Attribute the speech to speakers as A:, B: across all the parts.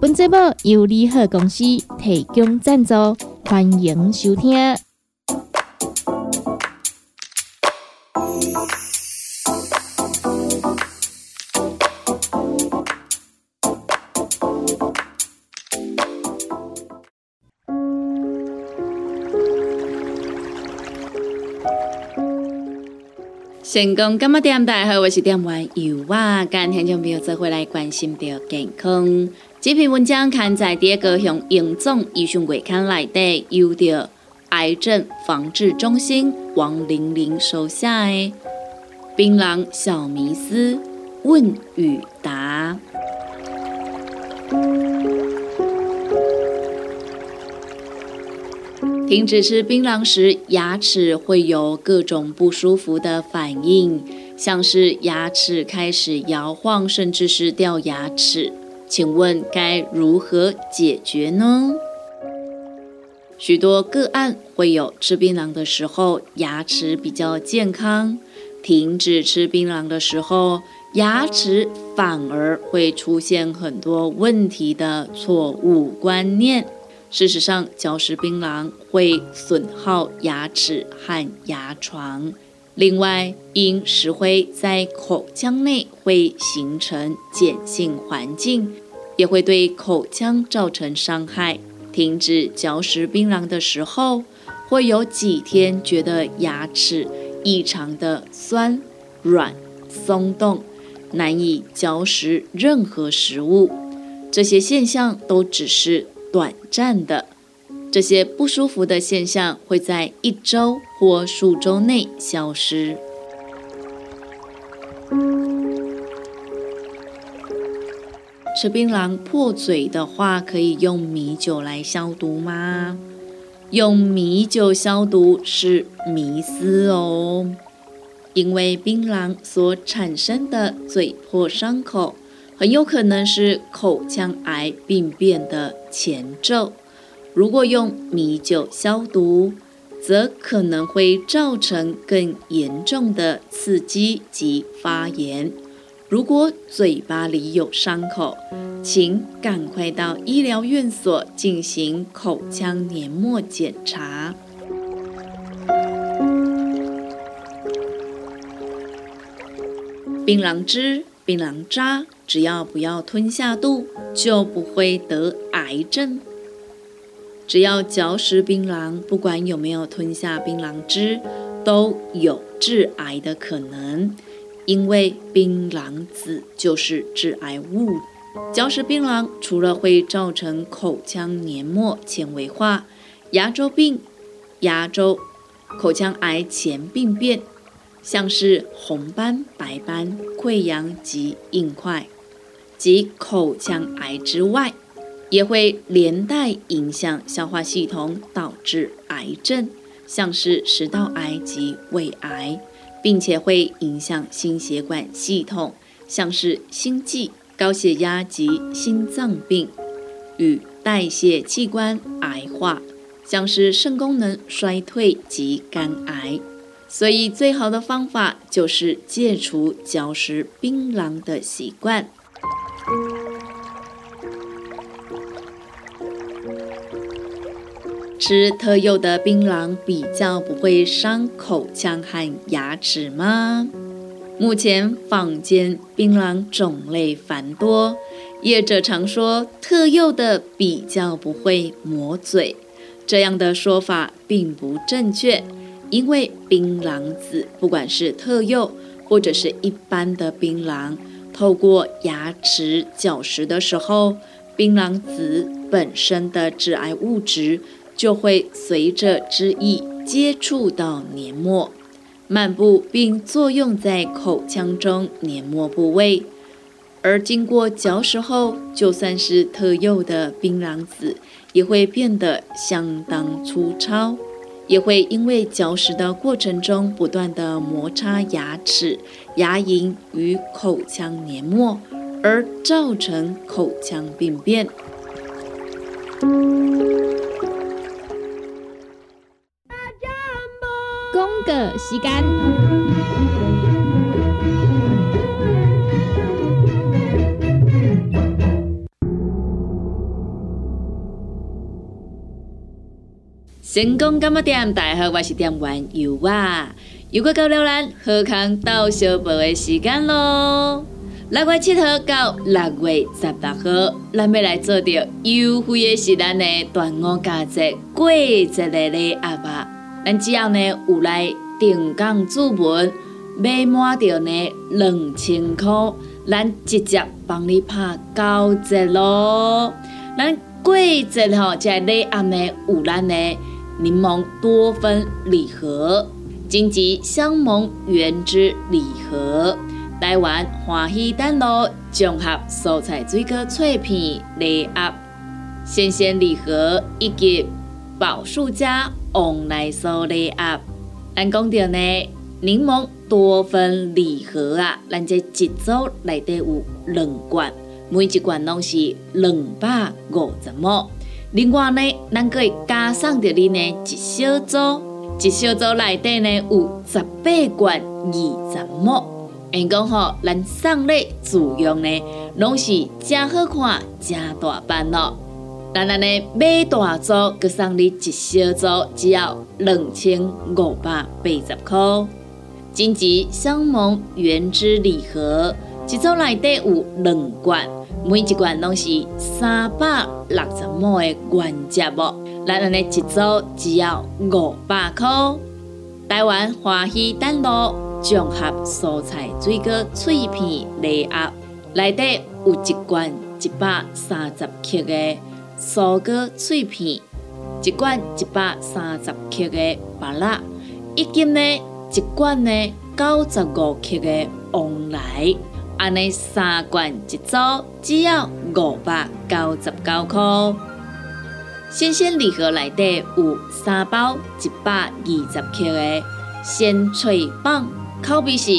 A: 本节目由利好公司提供赞助，欢迎收听。
B: 成功干嘛点？大家好，我是点玩油啊！今天就没有再回来关心到健康。这篇文章刊在第一个向英总医学月刊内底，由着癌症防治中心王玲玲收下的《槟榔小迷思问与答》。停止吃槟榔时，牙齿会有各种不舒服的反应，像是牙齿开始摇晃，甚至是掉牙齿。请问该如何解决呢？许多个案会有吃槟榔的时候牙齿比较健康，停止吃槟榔的时候牙齿反而会出现很多问题的错误观念。事实上，嚼食槟榔会损耗牙齿和牙床。另外，因石灰在口腔内会形成碱性环境，也会对口腔造成伤害。停止嚼食槟榔的时候，会有几天觉得牙齿异常的酸、软、松动，难以嚼食任何食物。这些现象都只是短暂的。这些不舒服的现象会在一周或数周内消失。吃槟榔破嘴的话，可以用米酒来消毒吗？用米酒消毒是迷思哦，因为槟榔所产生的嘴破伤口，很有可能是口腔癌病变的前奏。如果用米酒消毒，则可能会造成更严重的刺激及发炎。如果嘴巴里有伤口，请赶快到医疗院所进行口腔黏膜检查。槟榔汁、槟榔渣，只要不要吞下肚，就不会得癌症。只要嚼食槟榔，不管有没有吞下槟榔汁，都有致癌的可能，因为槟榔籽就是致癌物。嚼食槟榔除了会造成口腔黏膜纤维化、牙周病、牙周、口腔癌前病变，像是红斑、白斑、溃疡及硬块及口腔癌之外。也会连带影响消化系统，导致癌症，像是食道癌及胃癌，并且会影响心血管系统，像是心悸、高血压及心脏病，与代谢器官癌化，像是肾功能衰退及肝癌。所以，最好的方法就是戒除嚼食槟榔的习惯。吃特有的槟榔比较不会伤口腔和牙齿吗？目前坊间槟榔种类繁多，业者常说特有的比较不会磨嘴，这样的说法并不正确，因为槟榔籽不管是特有或者是一般的槟榔，透过牙齿嚼食的时候，槟榔籽本身的致癌物质。就会随着汁液接触到黏膜，漫步并作用在口腔中黏膜部位，而经过嚼食后，就算是特幼的槟榔籽，也会变得相当粗糙，也会因为嚼食的过程中不断的摩擦牙齿、牙龈与口腔黏膜，而造成口腔病变。
A: 时间。
B: 成功干么店？大家好，我是店员尤啊。又过到了咱贺康到小宝的时间咯。六月七号到六月十八号，咱要来做着优惠的是咱的端午佳节过节的礼盒吧。咱只要呢有来定岗注文，买满着呢两千块，咱直接帮你拍九折咯。咱过节吼，这礼盒呢有咱的。柠檬多酚礼盒、荆棘香檬原汁礼盒、台湾欢喜丹螺综合蔬菜水果脆片礼盒、鲜鲜礼盒以及宝树家旺来酥礼盒。咱讲到呢，柠檬多酚礼盒啊，咱这一组内底有两罐，每一罐拢是两百五十毛。另外呢，咱可以加上着你呢一小组，一小组内底呢有十八罐二十模。因讲吼，咱送礼自用呢，拢是真好看、真大版咯。咱安尼买大组，佮送你一小组，只要两千五百八十块。荆棘香檬原汁礼盒，一组内底有两罐。每一罐拢是三百六十亩的原汁哦，咱安尼一组只要五百块。台湾欢喜丹螺综合蔬菜水果脆片礼盒，内底有一罐一百三十克的蔬果脆片，一罐一百三十克的芭乐，一斤呢一罐呢九十五克的旺来。安尼三罐一组，只要五百九十九块。新鲜礼盒内底有三包一百二十克的鲜脆棒，口味是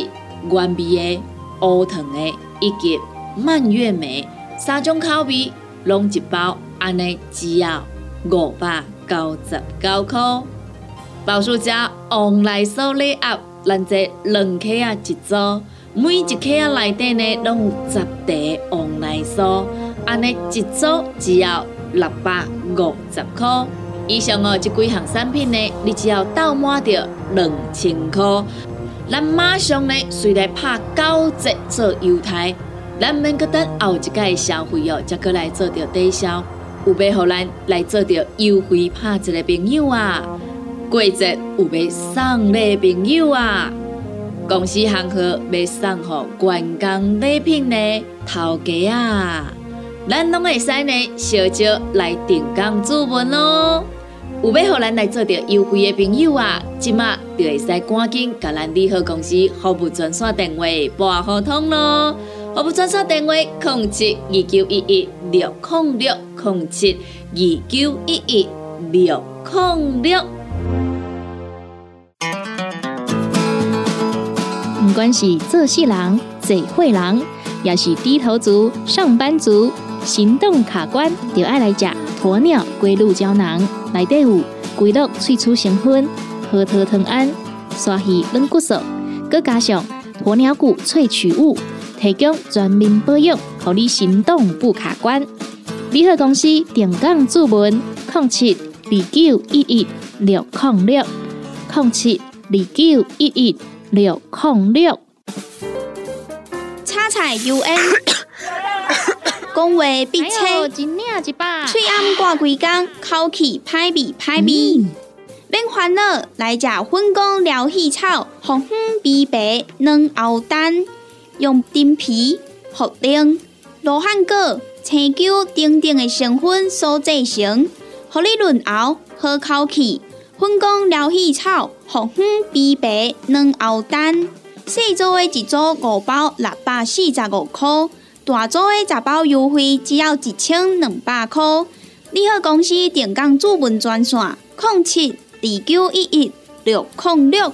B: 原味的、乌糖的以及蔓越莓三种口味，拢一包安尼只要五百九十九块。宝叔家旺来收礼盒，咱这两克啊一组。每一克啊内底呢，拢有十袋旺来酥，安尼一组只要六百五十块。以上哦，这几项产品呢，你只要到满着两千块，咱马上呢，随来拍九折做优待，咱免搁等后一届消费哦，才过来做着抵消。有要互咱来做着优惠拍折的朋友啊，过节有要送礼的朋友啊。公司行号要送互员工礼品呢，头家啊，咱拢会使呢，小少来定岗注文咯。有要互咱来做着优惠的朋友啊，即马就会使赶紧甲咱利好公司服务专线电话拨互通咯。服务专线电话：控制二九一一六零六零七二九一一六零六。
A: 不管是做事人、嘴会人，也是低头族、上班族，行动卡关，就爱来吃鸵鸟龟鹿胶囊。内底有龟鹿萃取成分，核桃藤胺、刷鱼软骨素，佮加上鸵鸟骨萃取物，提供全面保养，让你行动不卡关。联合公司定岗注文：零七二九一一六零六零七二九一一。六控六，
C: 叉菜 U N，讲话必切，嘴暗挂几工，口气歹味歹味。免烦恼，来食粉工疗气草，红粉枇杷软藕丹，用丁皮、茯苓、罗汉果、青椒等等的成分所制成，合你润喉好口气。粉工疗气草。红粉枇杷软藕丹，四组的一组五包六百四十五块，大组的十包优惠只要一千两百块。你好，公司电工主文专线：零七二九一一六零六。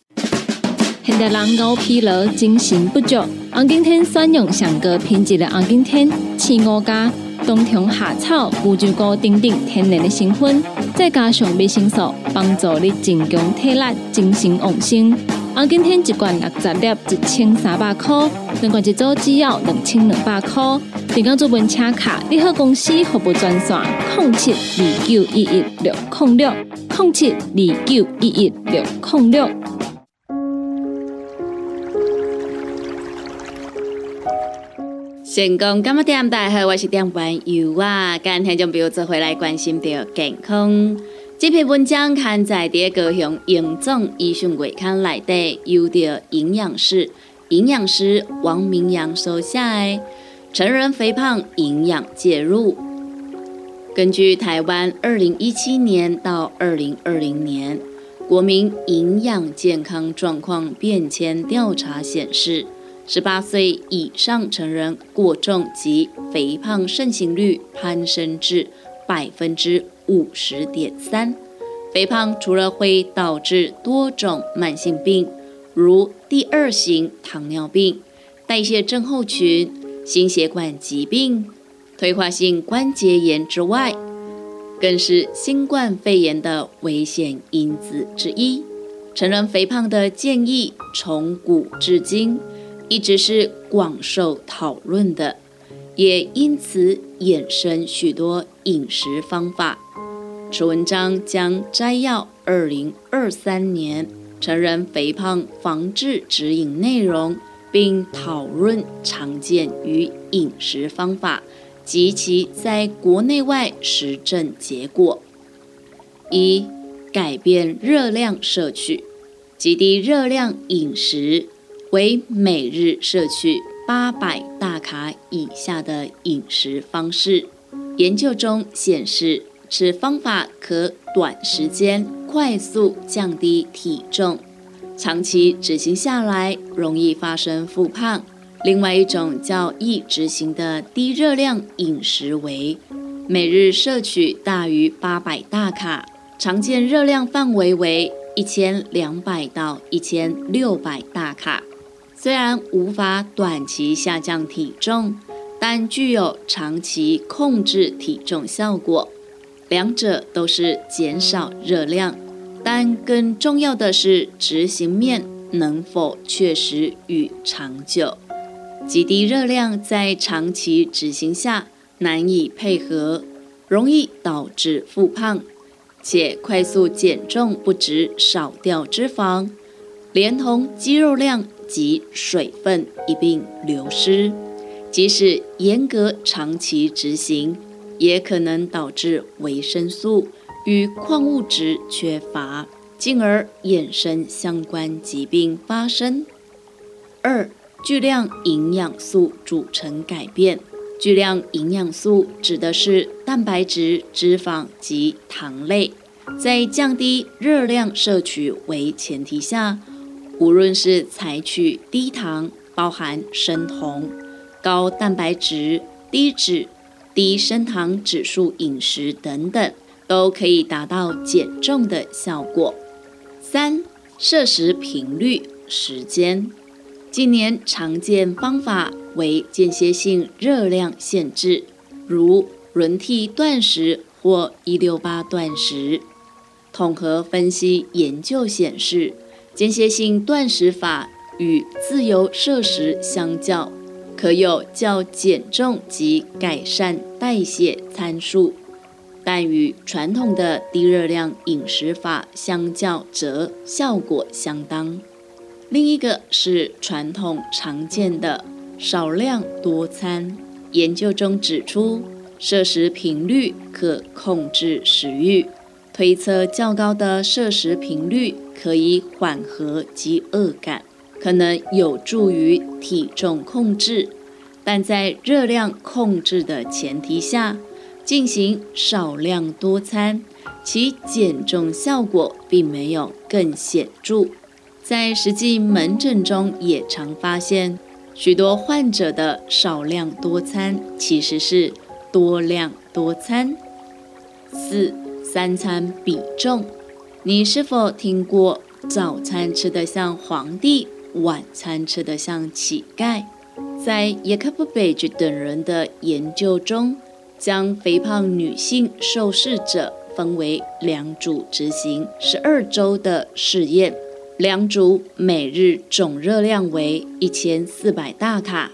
B: 现代人熬疲劳，精神不足。红景天选用上个品质的红景天，青五加冬虫夏草、乌鸡菇等等天然的成分，再加上维生素，帮助你增强体力、精神旺盛。红景天一罐六十粒，一千三百块；两罐一组只要两千两百块。订购做文车卡，你好公司服务专线：零七二九一一六零六零七二九一一六零六。成功今日点大好，我是点玩游啊！今天就不要做回来关心到健康。这篇文章刊载在高雄营总医讯月刊内底，由着营养师营养师王明阳所写的成人肥胖营养介入。根据台湾二零一七年到二零二零年国民营养健康状况变迁调查显示。十八岁以上成人过重及肥胖盛行率攀升至百分之五十点三。肥胖除了会导致多种慢性病，如第二型糖尿病、代谢症候群、心血管疾病、退化性关节炎之外，更是新冠肺炎的危险因子之一。成人肥胖的建议从古至今。一直是广受讨论的，也因此衍生许多饮食方法。此文章将摘要二零二三年成人肥胖防治指引内容，并讨论常见与饮食方法及其在国内外实证结果。一、改变热量摄取，极低热量饮食。为每日摄取八百大卡以下的饮食方式。研究中显示，此方法可短时间快速降低体重，长期执行下来容易发生复胖。另外一种较易执行的低热量饮食为每日摄取大于八百大卡，常见热量范围为一千两百到一千六百大卡。虽然无法短期下降体重，但具有长期控制体重效果。两者都是减少热量，但更重要的是执行面能否确实与长久。极低热量在长期执行下难以配合，容易导致复胖，且快速减重不止少掉脂肪，连同肌肉量。及水分一并流失，即使严格长期执行，也可能导致维生素与矿物质缺乏，进而衍生相关疾病发生。二、巨量营养素组成改变。巨量营养素指的是蛋白质、脂肪及糖类，在降低热量摄取为前提下。无论是采取低糖、包含生酮、高蛋白质、低脂、低升糖指数饮食等等，都可以达到减重的效果。三、摄食频率、时间。近年常见方法为间歇性热量限制，如轮替断食或一六八断食。统合分析研究显示。间歇性断食法与自由摄食相较，可有较减重及改善代谢参数，但与传统的低热量饮食法相较，则效果相当。另一个是传统常见的少量多餐。研究中指出，摄食频率可控制食欲，推测较高的摄食频率可以缓和饥饿感，可能有助于体重控制。但在热量控制的前提下，进行少量多餐，其减重效果并没有更显著。在实际门诊中，也常发现许多患者的少量多餐其实是多量多餐。四三餐比重，你是否听过早餐吃得像皇帝，晚餐吃得像乞丐？在耶克布贝吉等人的研究中，将肥胖女性受试者分为两组执行十二周的试验，两组每日总热量为一千四百大卡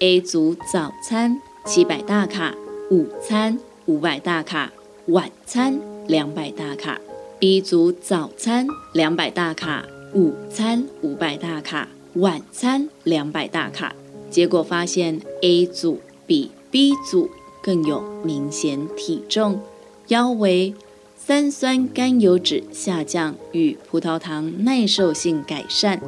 B: ，A 组早餐七百大卡，午餐五百大卡，晚餐两百大卡。；B 组早餐两百大卡，午餐五百大卡，晚餐两百大卡。结果发现，A 组比 B 组更有明显体重、腰围、三酸甘油脂下降与葡萄糖耐受性改善。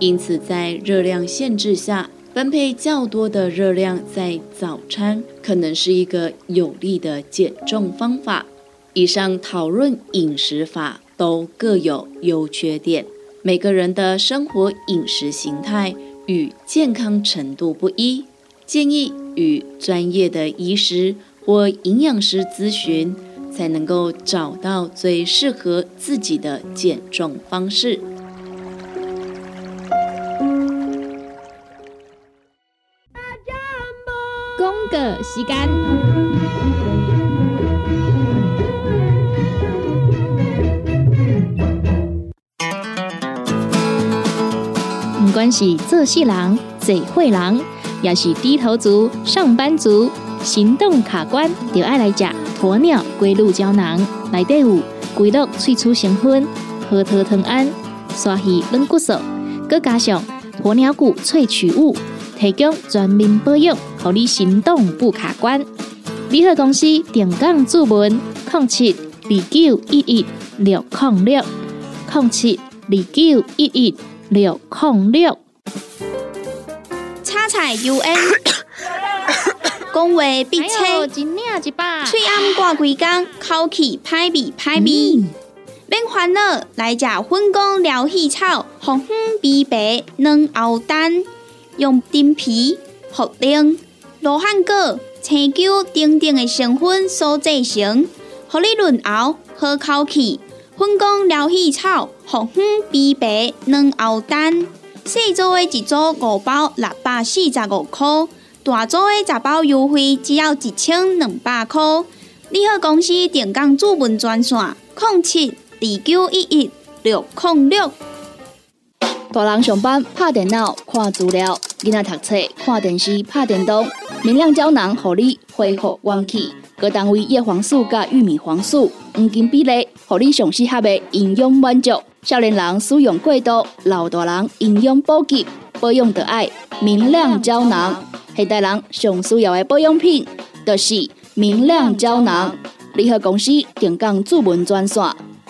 B: 因此，在热量限制下，分配较多的热量在早餐，可能是一个有利的减重方法。以上讨论饮食法都各有优缺点，每个人的生活饮食形态。与健康程度不一，建议与专业的医师或营养师咨询，才能够找到最适合自己的减重方式。
A: 公个时间，管是做事人、做会人，也是低头族、上班族，行动卡关，就爱来吃鸵鸟龟鹿胶囊。内底有龟鹿萃取成分，核桃藤胺、刷鱼软骨素，佮加上鸵鸟骨萃取物，提供全面保养，让你行动不卡关。联合公司定岗注文：零七二九一一六零六零七二九一一。六控六，
C: 叉菜 U N，讲话必切，嘴暗挂几工，口气歹味歹味。免烦恼，来食粉公疗气草，红粉碧白软喉丹，用丁皮、茯苓、罗汉果、青椒等等的成分所制成，合你润喉好口气。粉工疗气草，红粉碧白软熬蛋，细组的一组五包六百四十五块，大组的十包优惠只要一千两百块。你好，公司电工主文专线：零七二九一一六零六。
D: 大人上班拍电脑看资料，囡仔读册看电视拍电动，明亮胶囊合你恢复元气。各单位叶黄素加玉米黄素黄金比例，互你上适合的营养满足。少年人使用过度，老大人营养补给，保养的爱明亮胶囊。现代人上需要的保养品，就是明亮胶囊。联合公司定岗主文专线：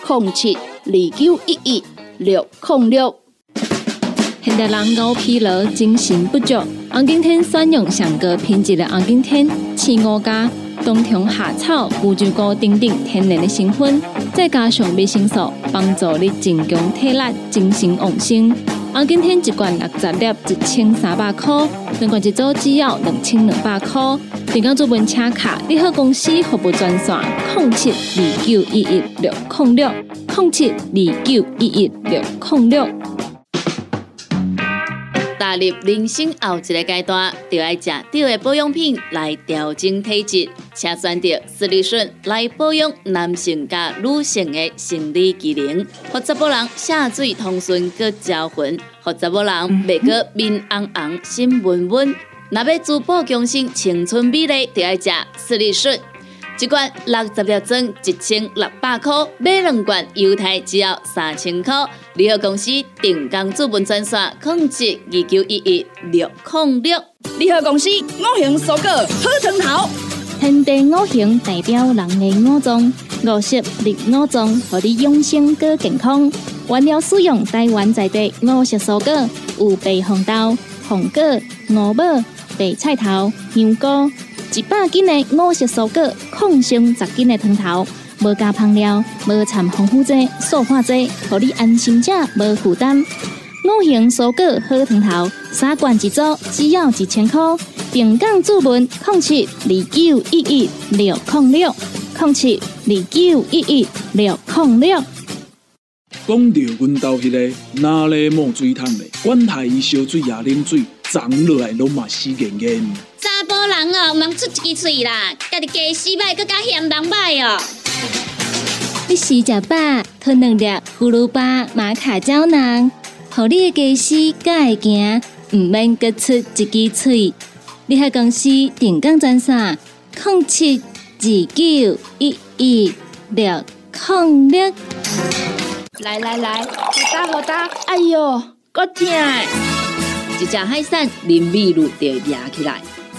D: 零七二九一一六零六。
A: 现代人熬疲劳，精神不足。红景天选用上个品质的红景天，青五加。冬虫夏草、乌鸡菇等等天然的成分，再加上维生素，帮助你增强体力、精神旺盛。红景天一罐六十粒，一千三百块；两罐一组，只要两千两百块。订购做本车卡，你好公司服务专线：零七二九一一六零六零七二九一一六零六。
B: 踏入人生后一个阶段，就要食对的保养品来调整体质，请选择斯利顺来保养男性加女性的生理机能，或者某人下水通顺个招魂，或者某人袂个面红红心温温。若要珠宝强身、青春美丽，就要食斯利顺。一罐六十粒装，一千六百块；买两罐，犹太只要三千块。联合公司定岗资本专线：控制二九一一六零六。
D: 联合公司五行蔬果好成头，
A: 天地五行代表人的五脏，五色绿五脏，让你养生更健康。原料使用台湾在地五色蔬果，有白红豆、红果、五宝、白菜头、香菇，一百斤的五色蔬果，抗性十斤的汤头。无加香料，无掺防腐剂、塑化剂，让你安心吃，无负担。五行蔬果好汤头，三罐一组，只要一千块。平港注文控七二九一一六控六控七二九一一六控六。
E: 讲到阮兜迄个哪里冒水桶的，管他伊烧水也冷水，长落来拢嘛死严严。
F: 查甫人哦，毋通出一支嘴啦，家己家洗歹，更加嫌人歹哦。
G: 你食食饱，吞两粒葫芦巴、马卡胶囊，互你的家洗才会行，毋免各出一支嘴。你喺公司定岗专线：零七二九一一六零六。
D: 来来来，好打好打，哎哟，够痛！
B: 一只海扇林密路就压起来，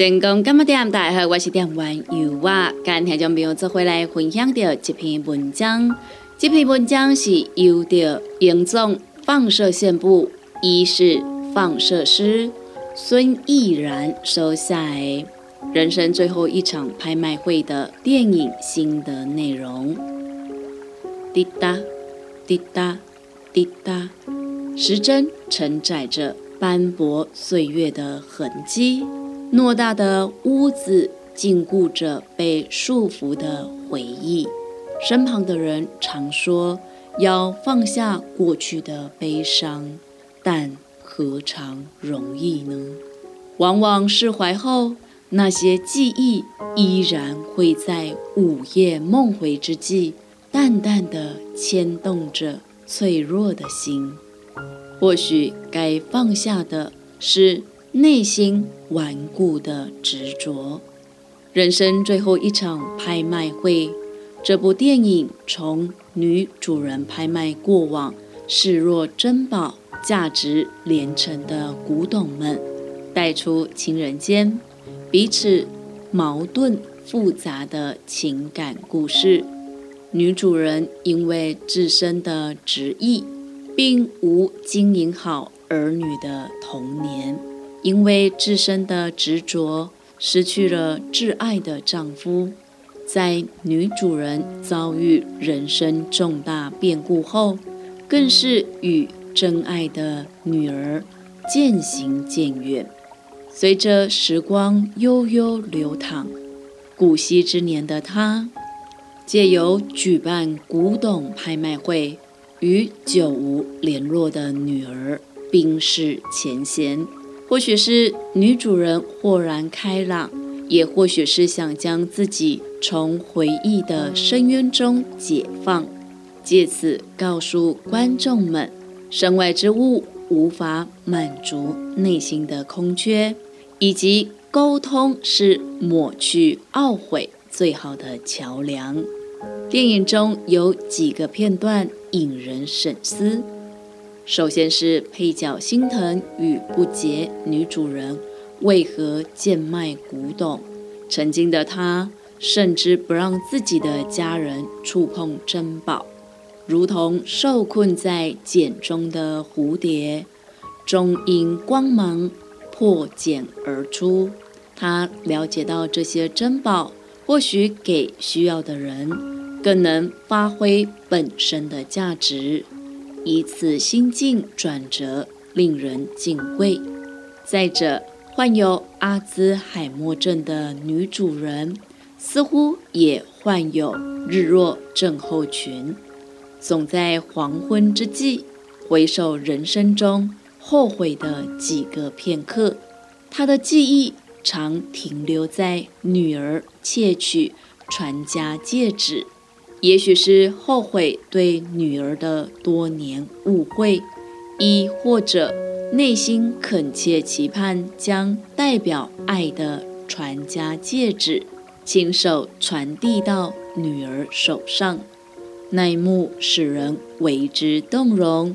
B: 成功今日点大家好，我是点玩游娃，今天将朋友做回来分享的这篇文章。这篇文章是由的严总放射线部医师放射师孙毅然收下人生最后一场拍卖会的电影心得内容。滴答滴答滴答，时针承载着斑驳岁月的痕迹。偌大的屋子禁锢着被束缚的回忆，身旁的人常说要放下过去的悲伤，但何尝容易呢？往往释怀后，那些记忆依然会在午夜梦回之际，淡淡的牵动着脆弱的心。或许该放下的是。内心顽固的执着，人生最后一场拍卖会。这部电影从女主人拍卖过往视若珍宝、价值连城的古董们，带出情人间彼此矛盾复杂的情感故事。女主人因为自身的执意，并无经营好儿女的童年。因为自身的执着，失去了挚爱的丈夫。在女主人遭遇人生重大变故后，更是与真爱的女儿渐行渐远。随着时光悠悠流淌，古稀之年的她，借由举办古董拍卖会，与久无联络的女儿冰释前嫌。或许是女主人豁然开朗，也或许是想将自己从回忆的深渊中解放，借此告诉观众们，身外之物无法满足内心的空缺，以及沟通是抹去懊悔最好的桥梁。电影中有几个片段引人深思。首先是配角心疼与不解，女主人为何贱卖古董？曾经的她甚至不让自己的家人触碰珍宝，如同受困在茧中的蝴蝶，终因光芒破茧而出。她了解到这些珍宝或许给需要的人，更能发挥本身的价值。以此心境转折，令人敬畏。再者，患有阿兹海默症的女主人，似乎也患有日落症候群，总在黄昏之际回首人生中后悔的几个片刻。她的记忆常停留在女儿窃取传家戒指，也许是后悔对女儿的多年误会，亦或者内心恳切期盼将代表爱的传家戒指。亲手传递到女儿手上，那一幕使人为之动容。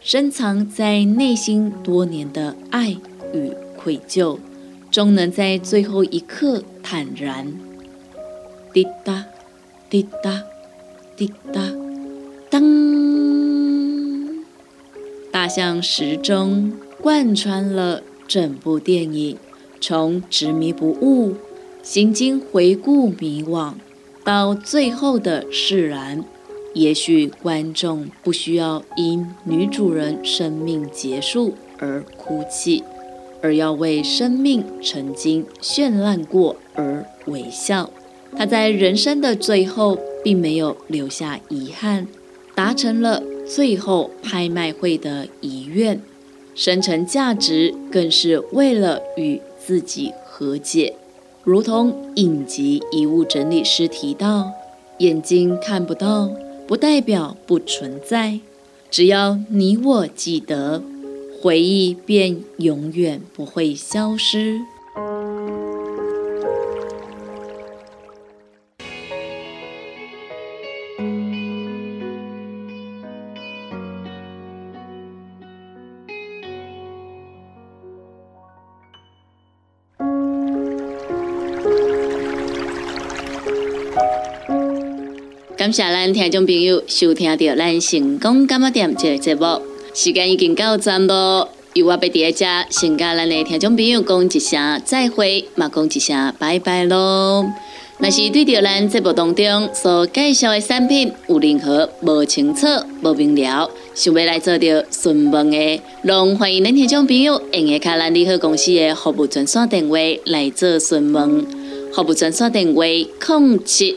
B: 深藏在内心多年的爱与愧疚，终能在最后一刻坦然。滴答，滴答，滴答，当！大象时钟贯穿了整部电影，从执迷不悟。行经回顾迷惘，到最后的释然。也许观众不需要因女主人生命结束而哭泣，而要为生命曾经绚烂过而微笑。他在人生的最后并没有留下遗憾，达成了最后拍卖会的遗愿。生成价值更是为了与自己和解。如同影集遗物整理师提到，眼睛看不到，不代表不存在。只要你我记得，回忆便永远不会消失。感谢咱听众朋友收听到咱成功干么店这个节目，时间已经到站咯。由我被伫遮先甲咱的听众朋友讲一声再会，嘛讲一声拜拜咯。若是对着咱节目当中所介绍的产品有任何无清楚、无明了，想要来做着询问的，拢欢迎咱听众朋友用下卡咱利好公司的服务专线电话来做询问。服务专线电话：零七。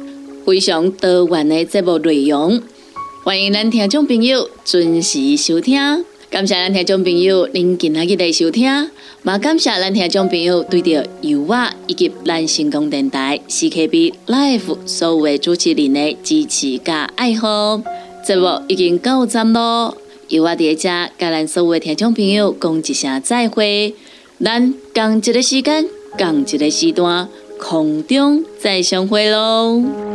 B: 非常多元的节目内容，欢迎咱听众朋友准时收听。感谢咱听众朋友您今日的收听，也感谢咱听众朋友对着由我以及咱成功电台 CKB Life 所有的主持人的支持加爱好。节目已经到站咯，由我伫遮甲咱所有的听众朋友讲一声再会。咱共一个时间，共一个时段，空中再相会喽。